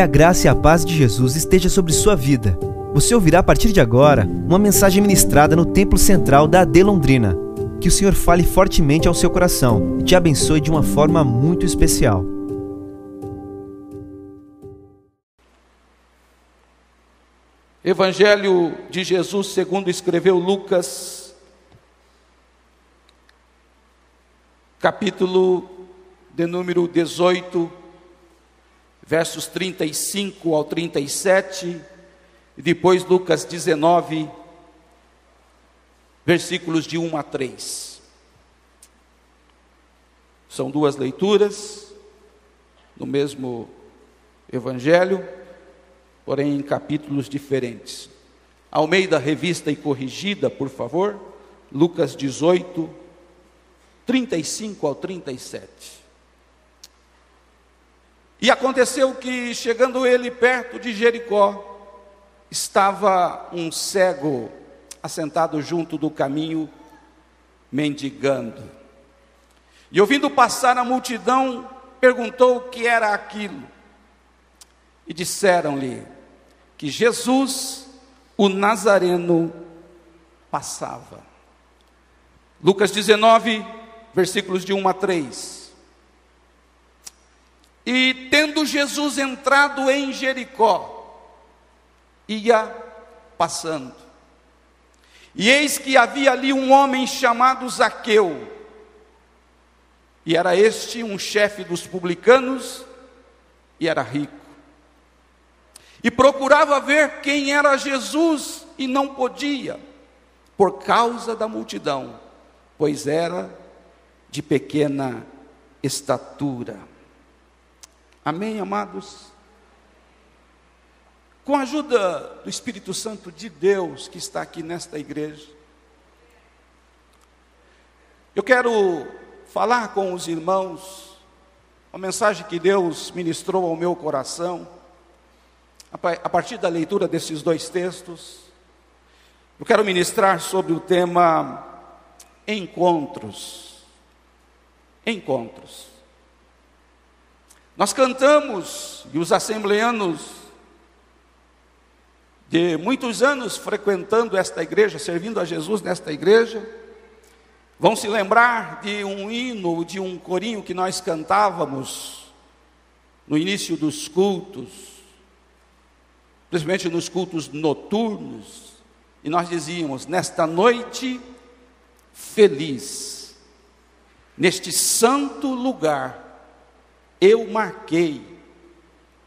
Que a graça e a paz de Jesus esteja sobre sua vida. Você ouvirá a partir de agora uma mensagem ministrada no Templo Central da AD Londrina. Que o Senhor fale fortemente ao seu coração e te abençoe de uma forma muito especial. Evangelho de Jesus, segundo escreveu Lucas, capítulo de número 18, versos 35 ao 37, e depois Lucas 19, versículos de 1 a 3. São duas leituras no mesmo evangelho porém em capítulos diferentes. Almeida Revista e Corrigida, por favor, Lucas 18, 35 ao 37. E aconteceu que, chegando ele perto de Jericó, estava um cego assentado junto do caminho, mendigando. E ouvindo passar a multidão, perguntou o que era aquilo. E disseram-lhe: que Jesus, o Nazareno, passava. Lucas 19, versículos de 1 a 3. E tendo Jesus entrado em Jericó, ia passando. E eis que havia ali um homem chamado Zaqueu, e era este um chefe dos publicanos, e era rico e procurava ver quem era Jesus e não podia, por causa da multidão, pois era de pequena estatura. Amém, amados? Com a ajuda do Espírito Santo de Deus que está aqui nesta igreja, eu quero falar com os irmãos uma mensagem que Deus ministrou ao meu coração a partir da leitura desses dois textos, eu quero ministrar sobre o tema encontros. Encontros. Nós cantamos, e os assembleanos, de muitos anos frequentando esta igreja, servindo a Jesus nesta igreja, vão se lembrar de um hino, de um corinho que nós cantávamos no início dos cultos principalmente nos cultos noturnos, e nós dizíamos: nesta noite feliz, neste santo lugar, eu marquei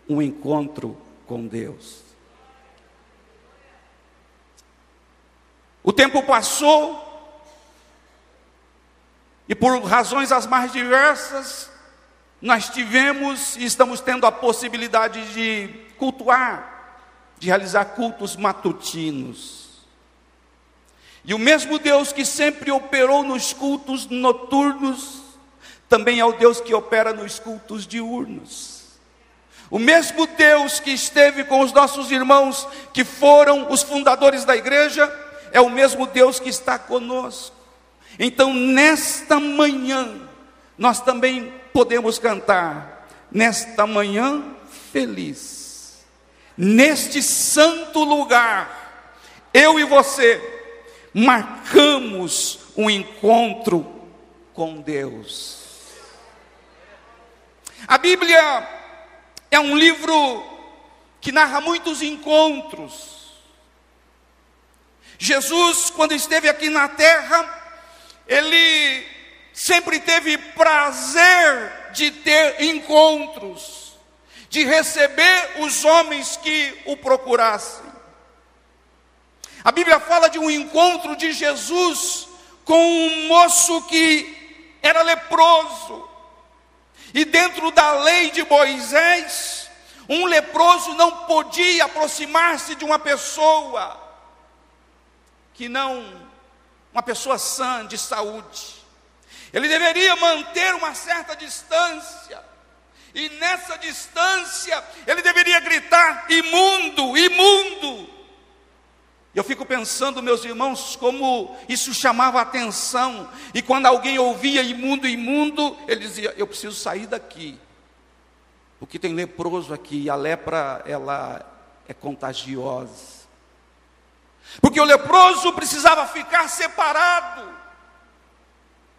um encontro com Deus. O tempo passou, e por razões as mais diversas, nós tivemos e estamos tendo a possibilidade de cultuar de realizar cultos matutinos. E o mesmo Deus que sempre operou nos cultos noturnos, também é o Deus que opera nos cultos diurnos. O mesmo Deus que esteve com os nossos irmãos, que foram os fundadores da igreja, é o mesmo Deus que está conosco. Então, nesta manhã, nós também podemos cantar, nesta manhã feliz neste santo lugar, eu e você marcamos um encontro com Deus. A Bíblia é um livro que narra muitos encontros. Jesus, quando esteve aqui na terra, ele sempre teve prazer de ter encontros de receber os homens que o procurassem. A Bíblia fala de um encontro de Jesus com um moço que era leproso. E dentro da lei de Moisés, um leproso não podia aproximar-se de uma pessoa que não, uma pessoa sã de saúde. Ele deveria manter uma certa distância. E nessa distância, ele deveria gritar: imundo, imundo. Eu fico pensando, meus irmãos, como isso chamava atenção. E quando alguém ouvia imundo, imundo, ele dizia: Eu preciso sair daqui, O que tem leproso aqui, a lepra, ela é contagiosa. Porque o leproso precisava ficar separado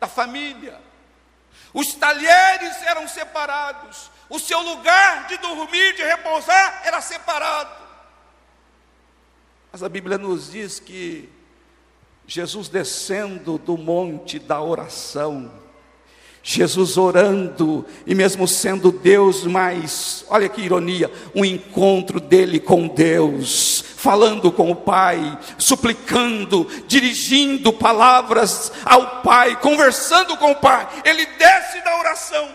da família. Os talheres eram separados. O seu lugar de dormir, de repousar, era separado. Mas a Bíblia nos diz que Jesus descendo do monte da oração, Jesus orando, e mesmo sendo Deus, mas, olha que ironia, um encontro dele com Deus, falando com o Pai, suplicando, dirigindo palavras ao Pai, conversando com o Pai, ele desce da oração,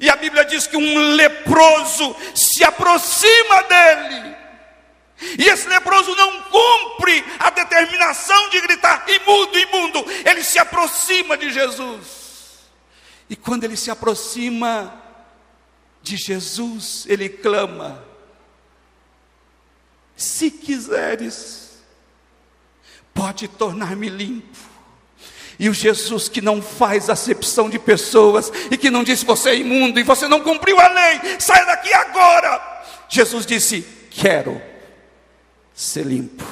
e a Bíblia diz que um leproso se aproxima dele, e esse leproso não cumpre a determinação de gritar imundo, imundo, ele se aproxima de Jesus. E quando ele se aproxima de Jesus, ele clama: Se quiseres, pode tornar-me limpo. E o Jesus que não faz acepção de pessoas e que não diz você é imundo e você não cumpriu a lei, saia daqui agora. Jesus disse: Quero ser limpo.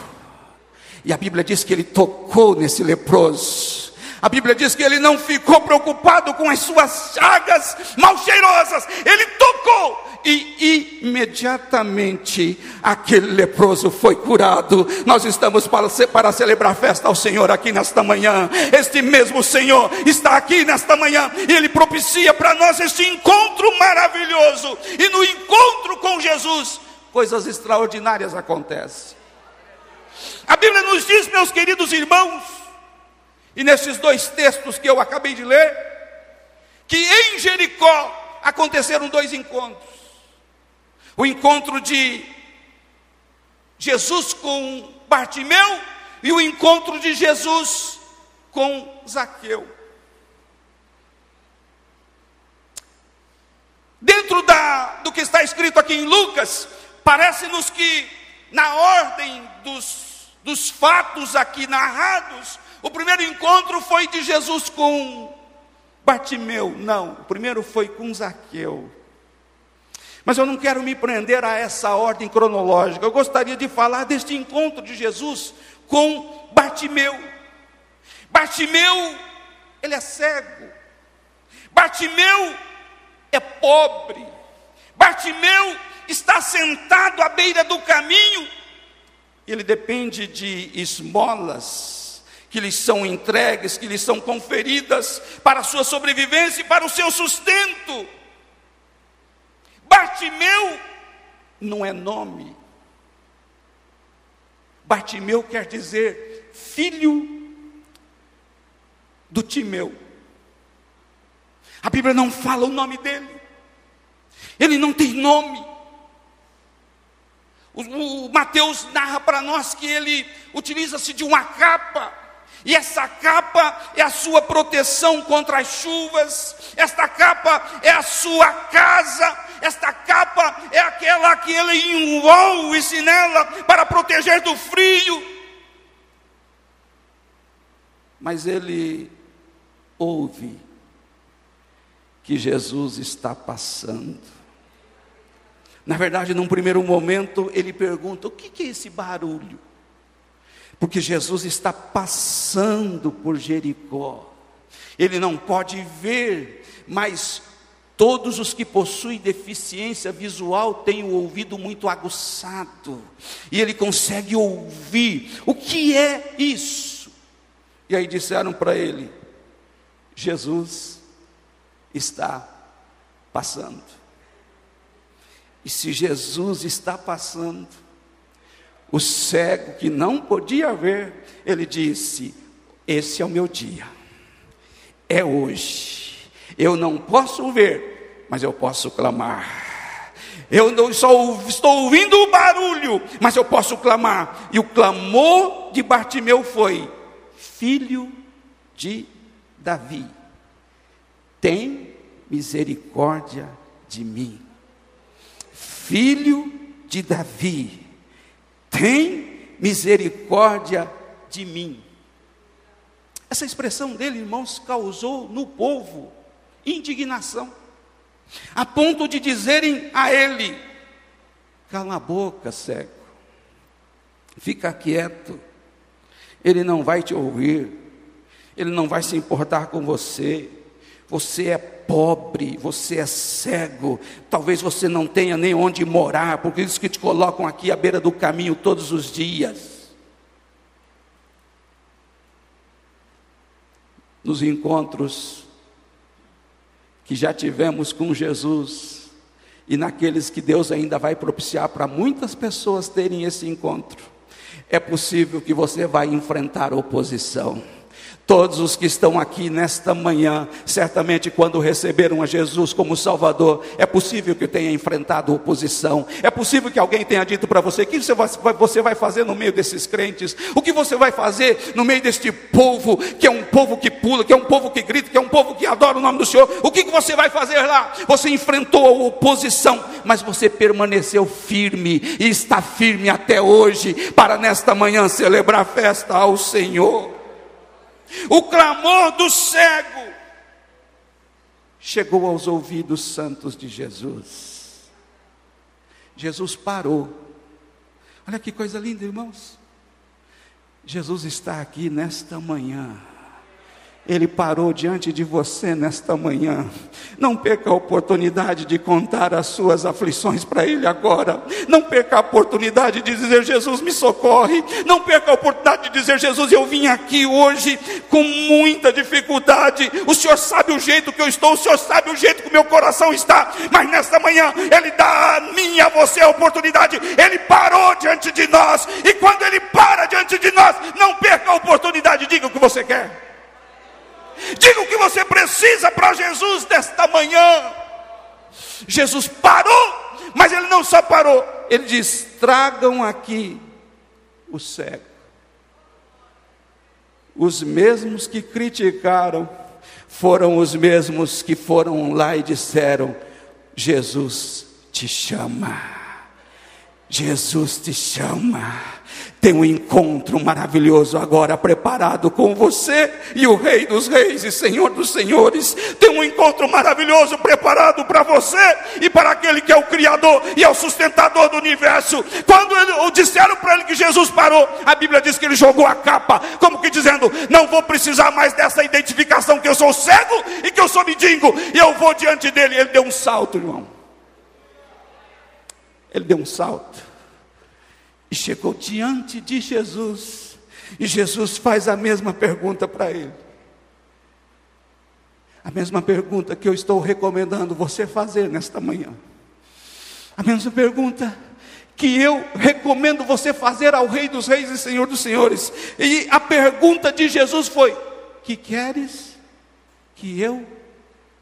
E a Bíblia diz que ele tocou nesse leproso a Bíblia diz que ele não ficou preocupado com as suas chagas mal cheirosas, ele tocou e imediatamente aquele leproso foi curado. Nós estamos para, para celebrar festa ao Senhor aqui nesta manhã. Este mesmo Senhor está aqui nesta manhã e ele propicia para nós este encontro maravilhoso. E no encontro com Jesus, coisas extraordinárias acontecem. A Bíblia nos diz, meus queridos irmãos, e nesses dois textos que eu acabei de ler, que em Jericó aconteceram dois encontros. O encontro de Jesus com Bartimeu e o encontro de Jesus com Zaqueu. Dentro da, do que está escrito aqui em Lucas, parece-nos que, na ordem dos, dos fatos aqui narrados, o primeiro encontro foi de Jesus com Bartimeu. Não, o primeiro foi com Zaqueu. Mas eu não quero me prender a essa ordem cronológica. Eu gostaria de falar deste encontro de Jesus com Bartimeu. Bartimeu, ele é cego. Bartimeu é pobre. Bartimeu está sentado à beira do caminho. Ele depende de esmolas que lhes são entregues, que lhes são conferidas para a sua sobrevivência e para o seu sustento. Bartimeu não é nome. Bartimeu quer dizer filho do Timeu. A Bíblia não fala o nome dele. Ele não tem nome. O, o Mateus narra para nós que ele utiliza-se de uma capa e essa capa é a sua proteção contra as chuvas, esta capa é a sua casa, esta capa é aquela que ele envolve-se nela para proteger do frio. Mas ele ouve que Jesus está passando. Na verdade, num primeiro momento, ele pergunta: o que é esse barulho? porque Jesus está passando por Jericó. Ele não pode ver, mas todos os que possuem deficiência visual têm o ouvido muito aguçado, e ele consegue ouvir. O que é isso? E aí disseram para ele: Jesus está passando. E se Jesus está passando, o cego que não podia ver, ele disse: Esse é o meu dia, é hoje. Eu não posso ver, mas eu posso clamar. Eu não só estou ouvindo o barulho, mas eu posso clamar. E o clamor de Bartimeu foi: Filho de Davi, tem misericórdia de mim. Filho de Davi, tem misericórdia de mim. Essa expressão dele, irmãos, causou no povo indignação. a ponto de dizerem a ele: cala a boca, cego, fica quieto, ele não vai te ouvir, ele não vai se importar com você. Você é pobre, você é cego, talvez você não tenha nem onde morar, porque eles que te colocam aqui à beira do caminho todos os dias. Nos encontros que já tivemos com Jesus e naqueles que Deus ainda vai propiciar para muitas pessoas terem esse encontro, é possível que você vai enfrentar oposição. Todos os que estão aqui nesta manhã, certamente quando receberam a Jesus como Salvador, é possível que tenha enfrentado oposição. É possível que alguém tenha dito para você: o que você vai fazer no meio desses crentes? O que você vai fazer no meio deste povo, que é um povo que pula, que é um povo que grita, que é um povo que adora o nome do Senhor? O que você vai fazer lá? Você enfrentou a oposição, mas você permaneceu firme e está firme até hoje, para nesta manhã celebrar festa ao Senhor. O clamor do cego chegou aos ouvidos santos de Jesus. Jesus parou. Olha que coisa linda, irmãos. Jesus está aqui nesta manhã ele parou diante de você nesta manhã. Não perca a oportunidade de contar as suas aflições para Ele agora. Não perca a oportunidade de dizer: Jesus, me socorre. Não perca a oportunidade de dizer: Jesus, eu vim aqui hoje com muita dificuldade. O Senhor sabe o jeito que eu estou, o Senhor sabe o jeito que o meu coração está. Mas nesta manhã, Ele dá a mim e a você a oportunidade. Ele parou diante de nós. E quando Ele para diante de nós, não perca a oportunidade. Diga o que você quer. Diga o que você precisa para Jesus nesta manhã. Jesus parou, mas ele não só parou, ele diz: tragam aqui o cego. Os mesmos que criticaram foram os mesmos que foram lá e disseram: Jesus te chama. Jesus te chama tem um encontro maravilhoso agora preparado com você e o Rei dos Reis e Senhor dos Senhores. Tem um encontro maravilhoso preparado para você e para aquele que é o Criador e é o sustentador do universo. Quando ele, disseram para ele que Jesus parou, a Bíblia diz que ele jogou a capa, como que dizendo: Não vou precisar mais dessa identificação que eu sou cego e que eu sou mendigo, e eu vou diante dele. Ele deu um salto, irmão. Ele deu um salto e chegou diante de Jesus. E Jesus faz a mesma pergunta para ele. A mesma pergunta que eu estou recomendando você fazer nesta manhã. A mesma pergunta que eu recomendo você fazer ao Rei dos Reis e Senhor dos Senhores. E a pergunta de Jesus foi: Que queres que eu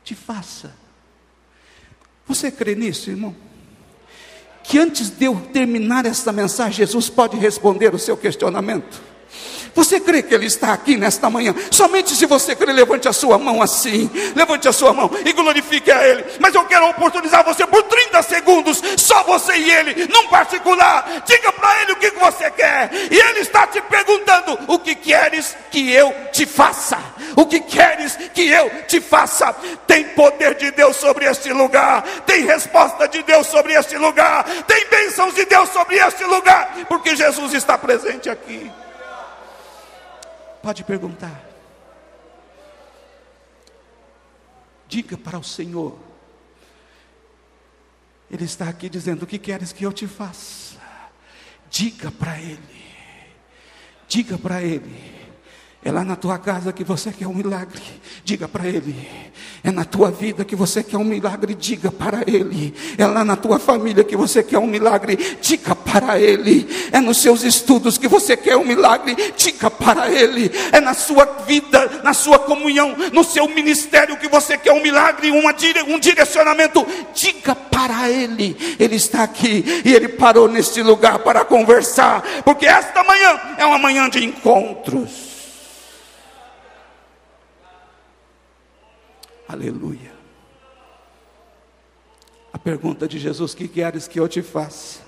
te faça? Você crê nisso, irmão? Que antes de eu terminar esta mensagem, Jesus pode responder o seu questionamento. Você crê que Ele está aqui nesta manhã? Somente se você crê, levante a sua mão assim. Levante a sua mão e glorifique a Ele. Mas eu quero oportunizar você por 30 segundos, só você e Ele, num particular. Diga para Ele o que você quer. E Ele está te perguntando: O que queres que eu te faça? O que queres que eu te faça? Tem poder de Deus sobre este lugar. Tem resposta de Deus sobre este lugar. Tem bênçãos de Deus sobre este lugar. Porque Jesus está presente aqui. Pode perguntar. Diga para o Senhor. Ele está aqui dizendo: O que queres que eu te faça? Diga para Ele. Diga para Ele. É lá na tua casa que você quer um milagre, diga para Ele. É na tua vida que você quer um milagre, diga para Ele. É lá na tua família que você quer um milagre, diga para Ele. É nos seus estudos que você quer um milagre, diga para Ele. É na sua vida, na sua comunhão, no seu ministério que você quer um milagre, uma, um direcionamento, diga para Ele. Ele está aqui e Ele parou neste lugar para conversar, porque esta manhã é uma manhã de encontros. Aleluia. A pergunta de Jesus: Que queres que eu te faça?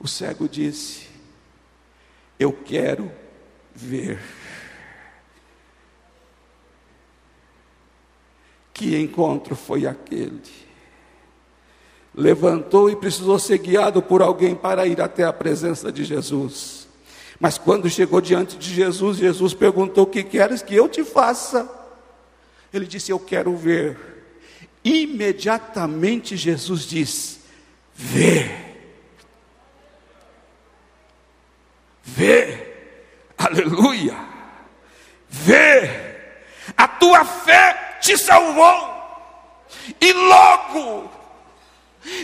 O cego disse: Eu quero ver. Que encontro foi aquele? Levantou e precisou ser guiado por alguém para ir até a presença de Jesus. Mas quando chegou diante de Jesus, Jesus perguntou: O que queres que eu te faça? Ele disse: Eu quero ver. Imediatamente Jesus diz: Vê. Vê. Aleluia. Vê. A tua fé te salvou. E logo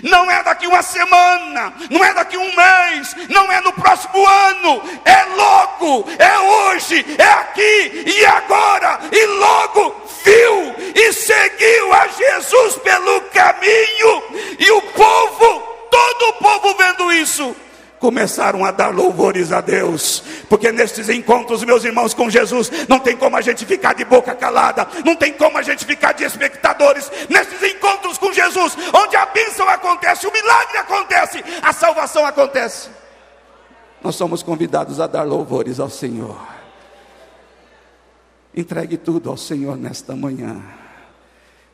não é daqui uma semana, não é daqui um mês, não é no próximo ano, é logo, é hoje, é aqui e agora, e logo viu e seguiu a Jesus pelo caminho, e o povo, todo o povo vendo isso, começaram a dar louvores a Deus, porque nestes encontros, meus irmãos, com Jesus, não tem como a gente ficar de boca calada, não tem como a gente ficar de espectadores, nestes encontros com Jesus, onde a bênção acontece, o milagre acontece, a salvação acontece. Nós somos convidados a dar louvores ao Senhor. Entregue tudo ao Senhor nesta manhã.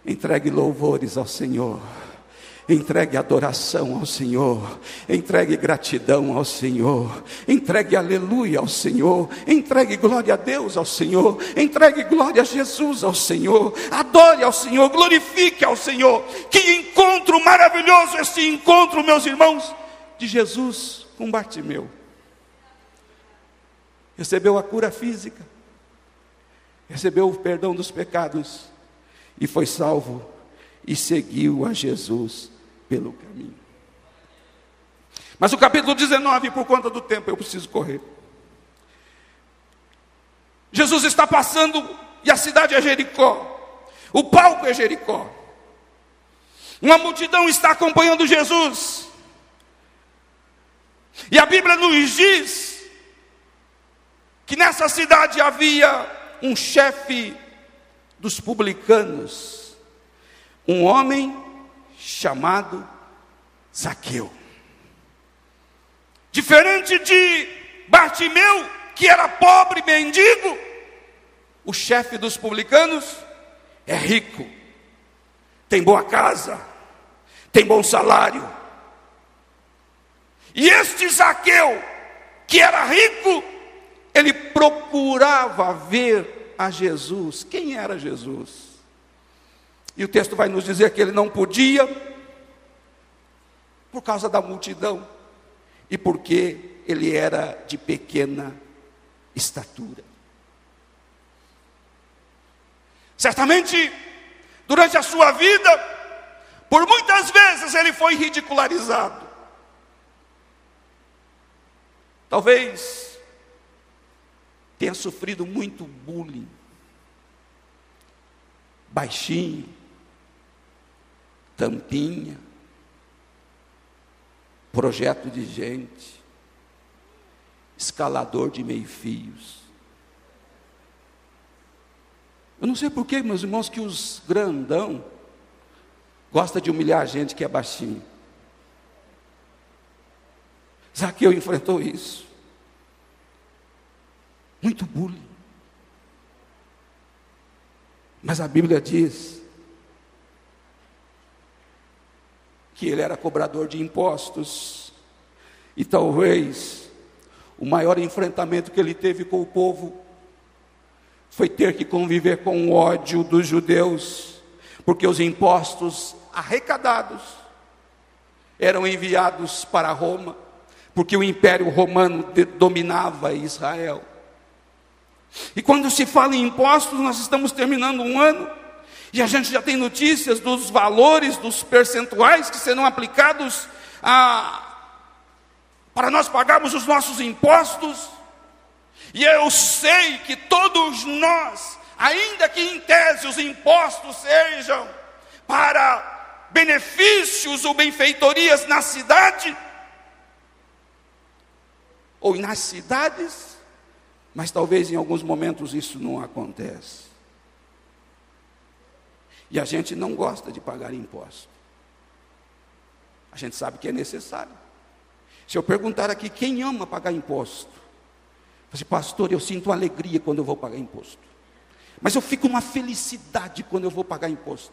Entregue louvores ao Senhor. Entregue adoração ao Senhor, entregue gratidão ao Senhor, entregue aleluia ao Senhor, entregue glória a Deus ao Senhor, entregue glória a Jesus ao Senhor, adore ao Senhor, glorifique ao Senhor. Que encontro maravilhoso esse encontro, meus irmãos, de Jesus com Bartimeu. Recebeu a cura física, recebeu o perdão dos pecados. E foi salvo e seguiu a Jesus pelo caminho. Mas o capítulo 19, por conta do tempo, eu preciso correr. Jesus está passando e a cidade é Jericó. O palco é Jericó. Uma multidão está acompanhando Jesus. E a Bíblia nos diz que nessa cidade havia um chefe dos publicanos, um homem chamado Zaqueu. Diferente de Bartimeu, que era pobre mendigo, o chefe dos publicanos é rico, tem boa casa, tem bom salário. E este Zaqueu, que era rico, ele procurava ver a Jesus. Quem era Jesus? E o texto vai nos dizer que ele não podia, por causa da multidão, e porque ele era de pequena estatura. Certamente, durante a sua vida, por muitas vezes ele foi ridicularizado. Talvez tenha sofrido muito bullying. Baixinho, tampinha, projeto de gente, escalador de meio-fios. Eu não sei porquê, meus irmãos, que os grandão gosta de humilhar a gente que é baixinho. Zaqueu enfrentou isso. Muito bullying. Mas a Bíblia diz que ele era cobrador de impostos. E talvez o maior enfrentamento que ele teve com o povo foi ter que conviver com o ódio dos judeus, porque os impostos arrecadados eram enviados para Roma, porque o Império Romano dominava Israel. E quando se fala em impostos, nós estamos terminando um ano e a gente já tem notícias dos valores, dos percentuais que serão aplicados a, para nós pagarmos os nossos impostos. E eu sei que todos nós, ainda que em tese os impostos sejam para benefícios ou benfeitorias na cidade, ou nas cidades, mas talvez em alguns momentos isso não acontece. E a gente não gosta de pagar imposto. A gente sabe que é necessário. Se eu perguntar aqui quem ama pagar imposto, você, pastor, eu sinto alegria quando eu vou pagar imposto. Mas eu fico numa felicidade quando eu vou pagar imposto.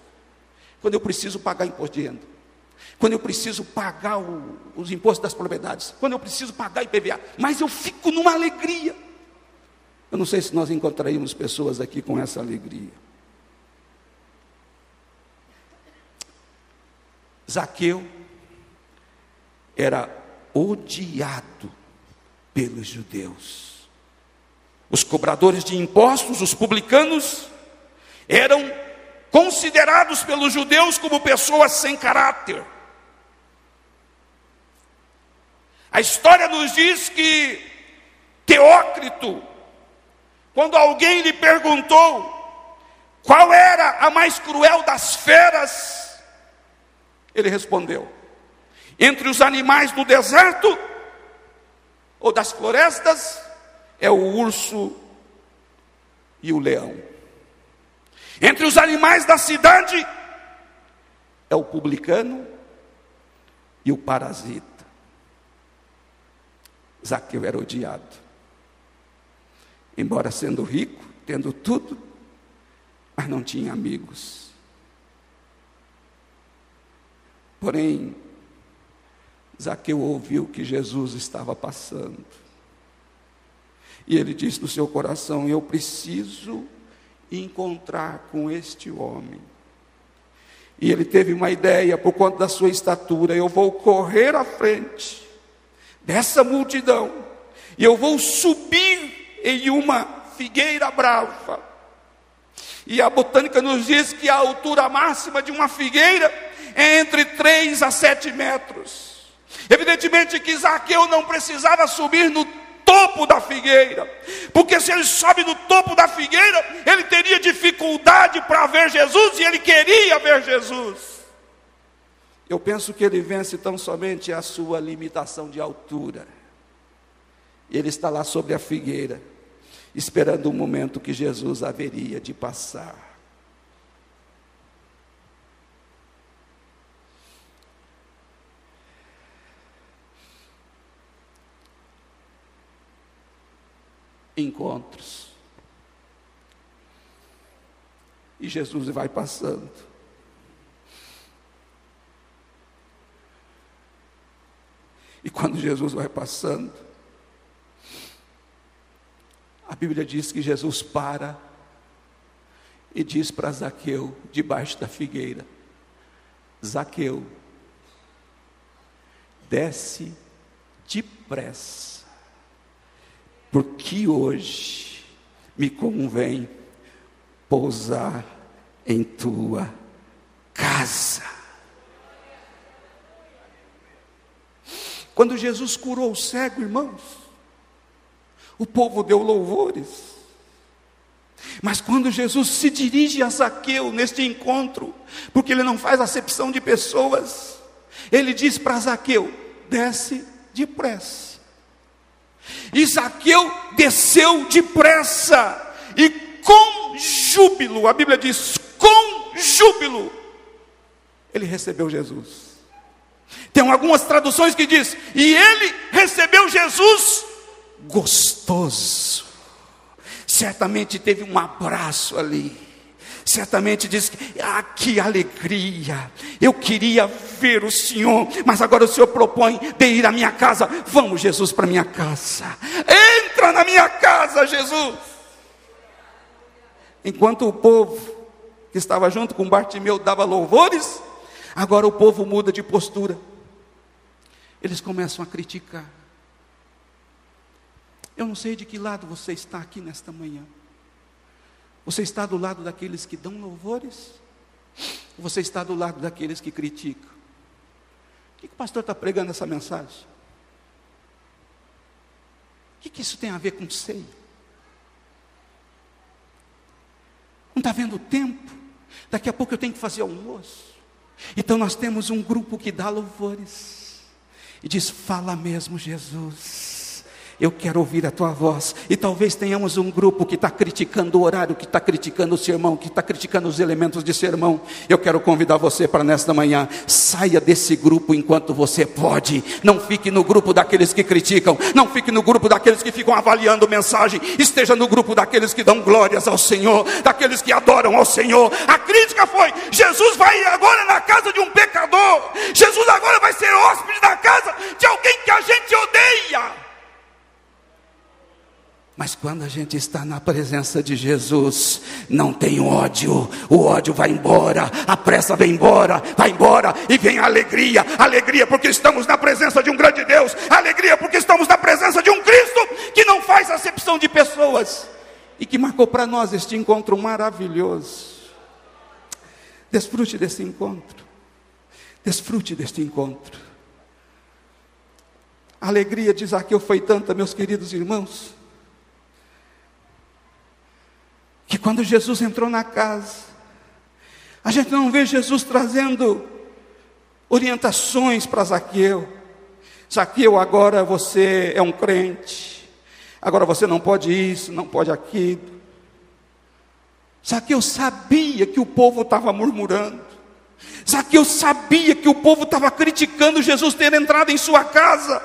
Quando eu preciso pagar imposto de renda. Quando eu preciso pagar o, os impostos das propriedades. Quando eu preciso pagar IPVA. Mas eu fico numa alegria. Eu não sei se nós encontraríamos pessoas aqui com essa alegria. Zaqueu era odiado pelos judeus. Os cobradores de impostos, os publicanos, eram considerados pelos judeus como pessoas sem caráter. A história nos diz que Teócrito, quando alguém lhe perguntou qual era a mais cruel das feras, ele respondeu: entre os animais do deserto ou das florestas, é o urso e o leão. Entre os animais da cidade, é o publicano e o parasita. Zaqueu era odiado. Embora sendo rico, tendo tudo, mas não tinha amigos. Porém, Zaqueu ouviu que Jesus estava passando. E ele disse no seu coração: Eu preciso encontrar com este homem. E ele teve uma ideia, por conta da sua estatura: Eu vou correr à frente dessa multidão, e eu vou subir em uma figueira brava. E a botânica nos diz que a altura máxima de uma figueira é entre 3 a 7 metros. Evidentemente que Zaqueu não precisava subir no topo da figueira, porque se ele sobe no topo da figueira, ele teria dificuldade para ver Jesus e ele queria ver Jesus. Eu penso que ele vence tão somente a sua limitação de altura. Ele está lá sobre a figueira, esperando o momento que Jesus haveria de passar. Encontros. E Jesus vai passando. E quando Jesus vai passando, a Bíblia diz que Jesus para e diz para Zaqueu, debaixo da figueira: Zaqueu, desce depressa porque hoje me convém pousar em tua casa. Quando Jesus curou o cego, irmãos, o povo deu louvores. Mas quando Jesus se dirige a Zaqueu neste encontro, porque ele não faz acepção de pessoas, ele diz para Zaqueu: desce depressa. Zaqueu desceu depressa e com júbilo, a Bíblia diz, com júbilo, ele recebeu Jesus. Tem algumas traduções que diz, e ele recebeu Jesus gostoso. Certamente teve um abraço ali certamente diz: Ah, que alegria! Eu queria ver o Senhor, mas agora o Senhor propõe de ir à minha casa. Vamos, Jesus, para minha casa. Entra na minha casa, Jesus. Enquanto o povo que estava junto com Bartimeu dava louvores, agora o povo muda de postura. Eles começam a criticar. Eu não sei de que lado você está aqui nesta manhã. Você está do lado daqueles que dão louvores? Ou você está do lado daqueles que criticam? O que, que o pastor está pregando essa mensagem? O que, que isso tem a ver com ceia? Não está vendo o tempo? Daqui a pouco eu tenho que fazer almoço. Então nós temos um grupo que dá louvores e diz: Fala mesmo, Jesus. Eu quero ouvir a tua voz. E talvez tenhamos um grupo que está criticando o horário, que está criticando o sermão, que está criticando os elementos de sermão. Eu quero convidar você para nesta manhã. Saia desse grupo enquanto você pode. Não fique no grupo daqueles que criticam. Não fique no grupo daqueles que ficam avaliando mensagem. Esteja no grupo daqueles que dão glórias ao Senhor, daqueles que adoram ao Senhor. A crítica foi: Jesus vai agora na casa de um pecador. Jesus agora vai ser hóspede da casa de alguém que a gente odeia. Mas quando a gente está na presença de Jesus, não tem ódio, o ódio vai embora, a pressa vem embora, vai embora e vem a alegria, alegria porque estamos na presença de um grande Deus, alegria porque estamos na presença de um Cristo que não faz acepção de pessoas e que marcou para nós este encontro maravilhoso. Desfrute desse encontro, desfrute deste encontro. A alegria de Zaqueu foi tanta, meus queridos irmãos que quando Jesus entrou na casa, a gente não vê Jesus trazendo orientações para Zaqueu. Zaqueu, agora você é um crente, agora você não pode isso, não pode aquilo. Zaqueu sabia que o povo estava murmurando. Zaqueu sabia que o povo estava criticando Jesus ter entrado em sua casa.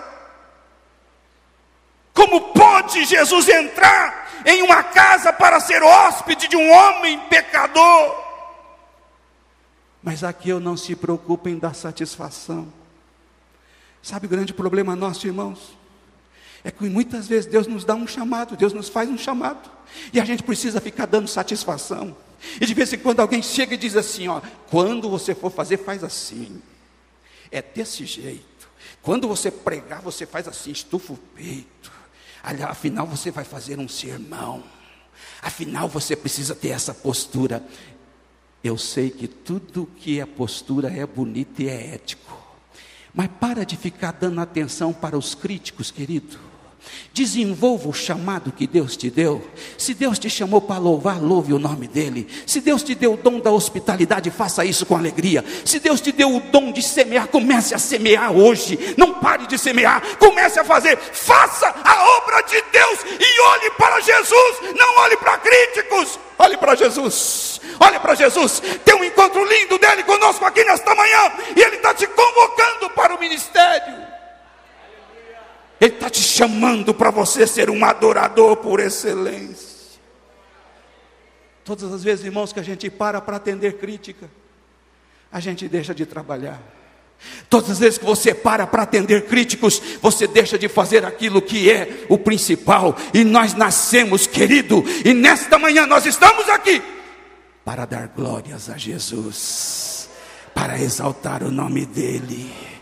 Como pode Jesus entrar em uma casa para ser hóspede de um homem pecador. Mas aqui eu não se preocupa em dar satisfação. Sabe o grande problema nosso, irmãos? É que muitas vezes Deus nos dá um chamado, Deus nos faz um chamado, e a gente precisa ficar dando satisfação. E de vez em quando alguém chega e diz assim: ó, quando você for fazer, faz assim. É desse jeito. Quando você pregar, você faz assim, estufa o peito. Afinal, você vai fazer um sermão. Afinal, você precisa ter essa postura. Eu sei que tudo que é postura é bonito e é ético. Mas para de ficar dando atenção para os críticos, querido. Desenvolva o chamado que Deus te deu. Se Deus te chamou para louvar, louve o nome dEle. Se Deus te deu o dom da hospitalidade, faça isso com alegria. Se Deus te deu o dom de semear, comece a semear hoje. Não pare de semear, comece a fazer. Faça a obra de Deus e olhe para Jesus. Não olhe para críticos, olhe para Jesus. Olhe para Jesus. Tem um encontro lindo dele conosco aqui nesta manhã. E Ele está te convocando para o ministério. Ele está te chamando para você ser um adorador por excelência. Todas as vezes, irmãos, que a gente para para atender crítica, a gente deixa de trabalhar. Todas as vezes que você para para atender críticos, você deixa de fazer aquilo que é o principal. E nós nascemos, querido, e nesta manhã nós estamos aqui para dar glórias a Jesus, para exaltar o nome dEle.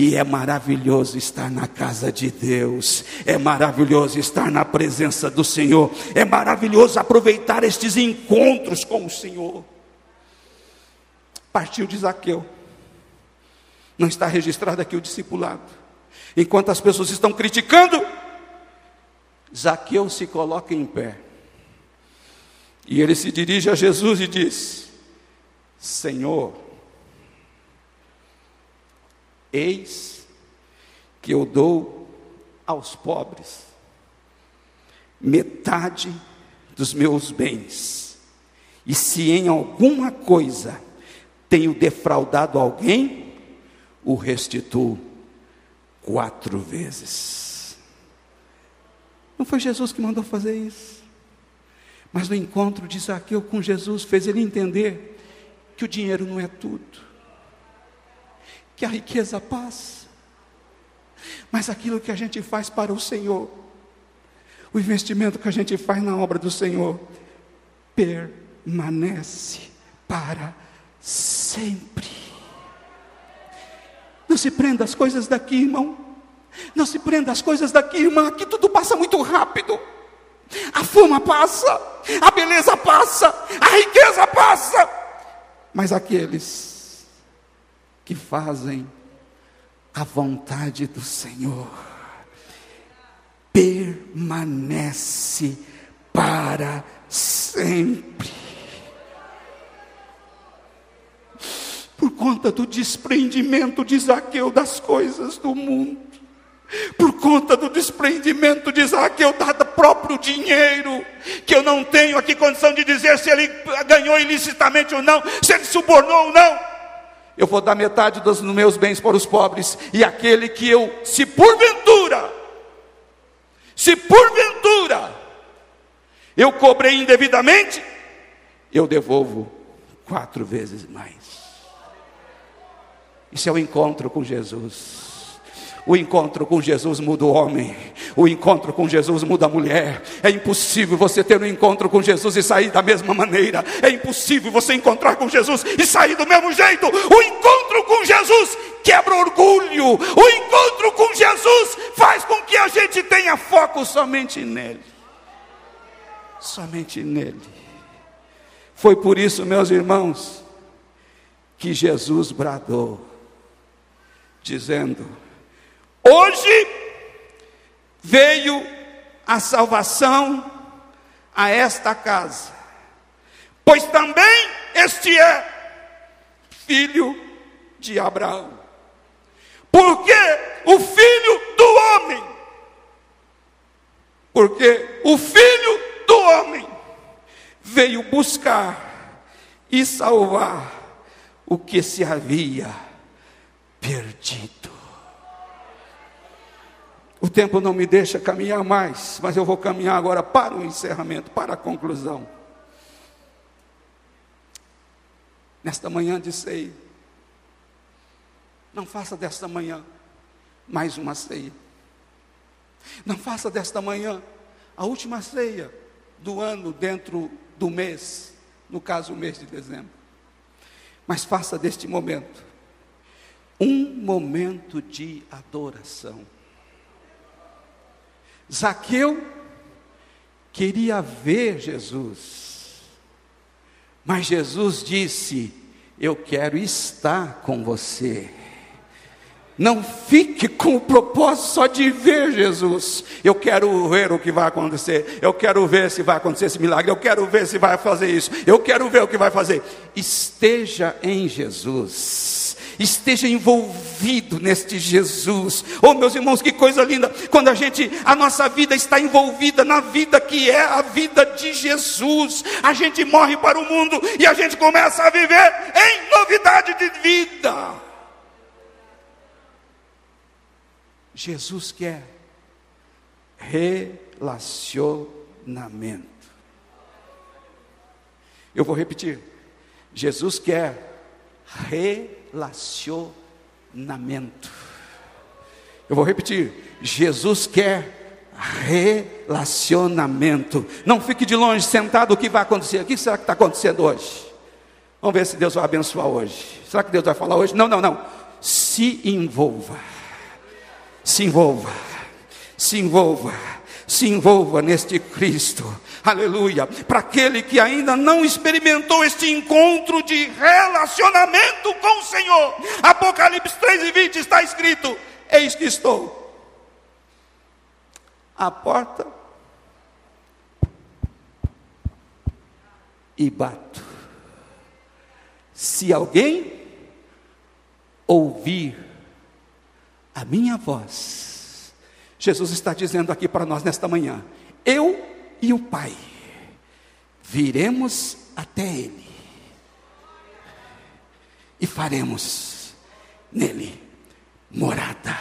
E é maravilhoso estar na casa de Deus, é maravilhoso estar na presença do Senhor, é maravilhoso aproveitar estes encontros com o Senhor. Partiu de Zaqueu, não está registrado aqui o discipulado. Enquanto as pessoas estão criticando, Zaqueu se coloca em pé. E ele se dirige a Jesus e diz: Senhor, Eis que eu dou aos pobres metade dos meus bens. E se em alguma coisa tenho defraudado alguém, o restituo quatro vezes. Não foi Jesus que mandou fazer isso. Mas no encontro de Zaqueu com Jesus fez ele entender que o dinheiro não é tudo que a riqueza passa. Mas aquilo que a gente faz para o Senhor, o investimento que a gente faz na obra do Senhor, permanece para sempre. Não se prenda às coisas daqui, irmão. Não se prenda às coisas daqui, irmã. Aqui tudo passa muito rápido. A fama passa, a beleza passa, a riqueza passa. Mas aqueles que fazem a vontade do Senhor. Permanece para sempre. Por conta do desprendimento de Zaqueu das coisas do mundo, por conta do desprendimento de Zaqueu, dado próprio dinheiro, que eu não tenho aqui condição de dizer se ele ganhou ilicitamente ou não, se ele subornou ou não. Eu vou dar metade dos meus bens para os pobres, e aquele que eu, se porventura, se porventura eu cobrei indevidamente, eu devolvo quatro vezes mais. Isso é o encontro com Jesus. O encontro com Jesus muda o homem, o encontro com Jesus muda a mulher. É impossível você ter um encontro com Jesus e sair da mesma maneira. É impossível você encontrar com Jesus e sair do mesmo jeito. O encontro com Jesus quebra orgulho. O encontro com Jesus faz com que a gente tenha foco somente nele. Somente nele. Foi por isso, meus irmãos, que Jesus bradou, dizendo: Hoje veio a salvação a esta casa, pois também este é filho de Abraão. Porque o filho do homem, porque o filho do homem veio buscar e salvar o que se havia perdido. O tempo não me deixa caminhar mais, mas eu vou caminhar agora para o encerramento, para a conclusão. Nesta manhã de ceia, não faça desta manhã mais uma ceia. Não faça desta manhã a última ceia do ano dentro do mês, no caso o mês de dezembro. Mas faça deste momento um momento de adoração. Zaqueu queria ver Jesus, mas Jesus disse: Eu quero estar com você. Não fique com o propósito só de ver Jesus. Eu quero ver o que vai acontecer. Eu quero ver se vai acontecer esse milagre. Eu quero ver se vai fazer isso. Eu quero ver o que vai fazer. Esteja em Jesus esteja envolvido neste Jesus. Oh, meus irmãos, que coisa linda quando a gente, a nossa vida está envolvida na vida que é a vida de Jesus. A gente morre para o mundo e a gente começa a viver em novidade de vida. Jesus quer relacionamento. Eu vou repetir. Jesus quer relacionamento relacionamento. Eu vou repetir: Jesus quer relacionamento. Não fique de longe sentado, o que vai acontecer? O que será que está acontecendo hoje? Vamos ver se Deus vai abençoar hoje. Será que Deus vai falar hoje? Não, não, não. Se envolva. Se envolva. Se envolva se envolva neste Cristo. Aleluia. Para aquele que ainda não experimentou este encontro de relacionamento com o Senhor. Apocalipse 3 e 20 está escrito: Eis que estou. A porta e bato. Se alguém ouvir a minha voz, Jesus está dizendo aqui para nós nesta manhã: eu e o Pai viremos até Ele e faremos nele morada.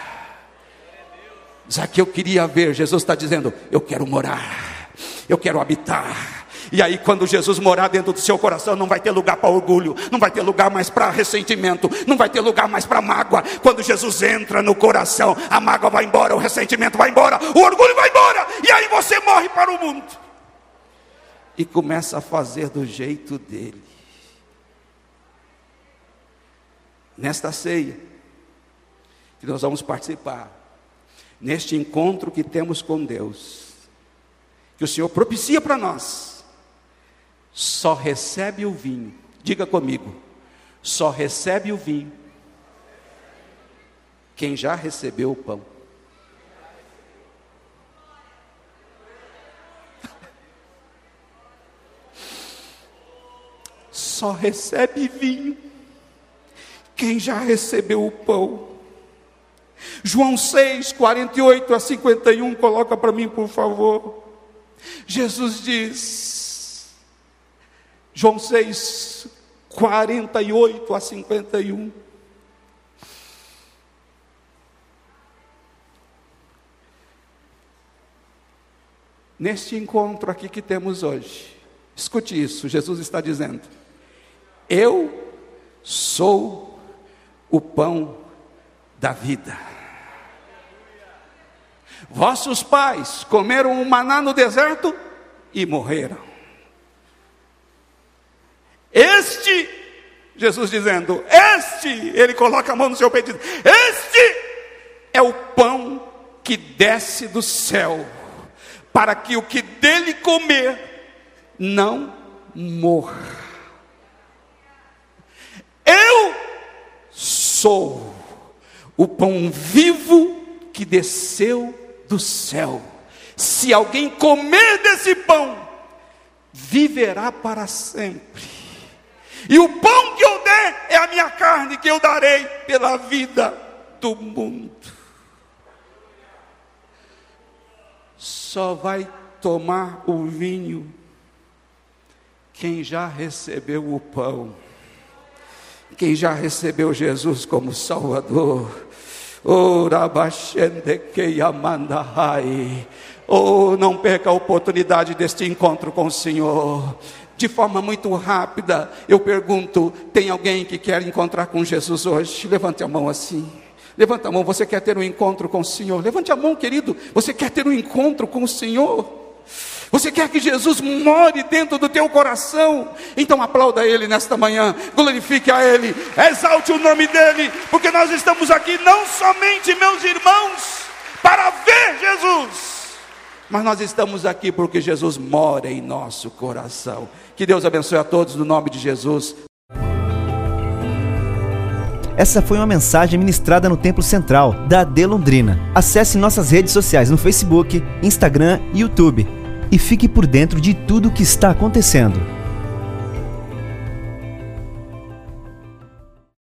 Já que eu queria ver, Jesus está dizendo: eu quero morar, eu quero habitar e aí, quando Jesus morar dentro do seu coração, não vai ter lugar para orgulho, não vai ter lugar mais para ressentimento, não vai ter lugar mais para mágoa. Quando Jesus entra no coração, a mágoa vai embora, o ressentimento vai embora, o orgulho vai embora, e aí você morre para o mundo e começa a fazer do jeito dele. Nesta ceia, que nós vamos participar, neste encontro que temos com Deus, que o Senhor propicia para nós só recebe o vinho. Diga comigo, só recebe o vinho quem já recebeu o pão. Só recebe vinho quem já recebeu o pão. João 6, 48 a 51, coloca para mim, por favor. Jesus diz, João 6, 48 a 51. Neste encontro aqui que temos hoje, escute isso: Jesus está dizendo, Eu sou o pão da vida. Vossos pais comeram o maná no deserto e morreram. Este, Jesus dizendo, este, ele coloca a mão no seu peito e diz: Este é o pão que desce do céu, para que o que dele comer não morra. Eu sou o pão vivo que desceu do céu. Se alguém comer desse pão, viverá para sempre. E o pão que eu der é a minha carne que eu darei pela vida do mundo. Só vai tomar o vinho quem já recebeu o pão, quem já recebeu Jesus como Salvador Oh, não perca a oportunidade deste encontro com o Senhor. De forma muito rápida, eu pergunto: tem alguém que quer encontrar com Jesus hoje? Levante a mão assim. Levanta a mão, você quer ter um encontro com o Senhor? Levante a mão, querido. Você quer ter um encontro com o Senhor? Você quer que Jesus more dentro do teu coração? Então aplauda Ele nesta manhã, glorifique a Ele, exalte o nome dEle, porque nós estamos aqui não somente, meus irmãos, para ver Jesus, mas nós estamos aqui porque Jesus mora em nosso coração. Que Deus abençoe a todos no nome de Jesus. Essa foi uma mensagem ministrada no Templo Central da AD Londrina. Acesse nossas redes sociais no Facebook, Instagram e YouTube e fique por dentro de tudo o que está acontecendo.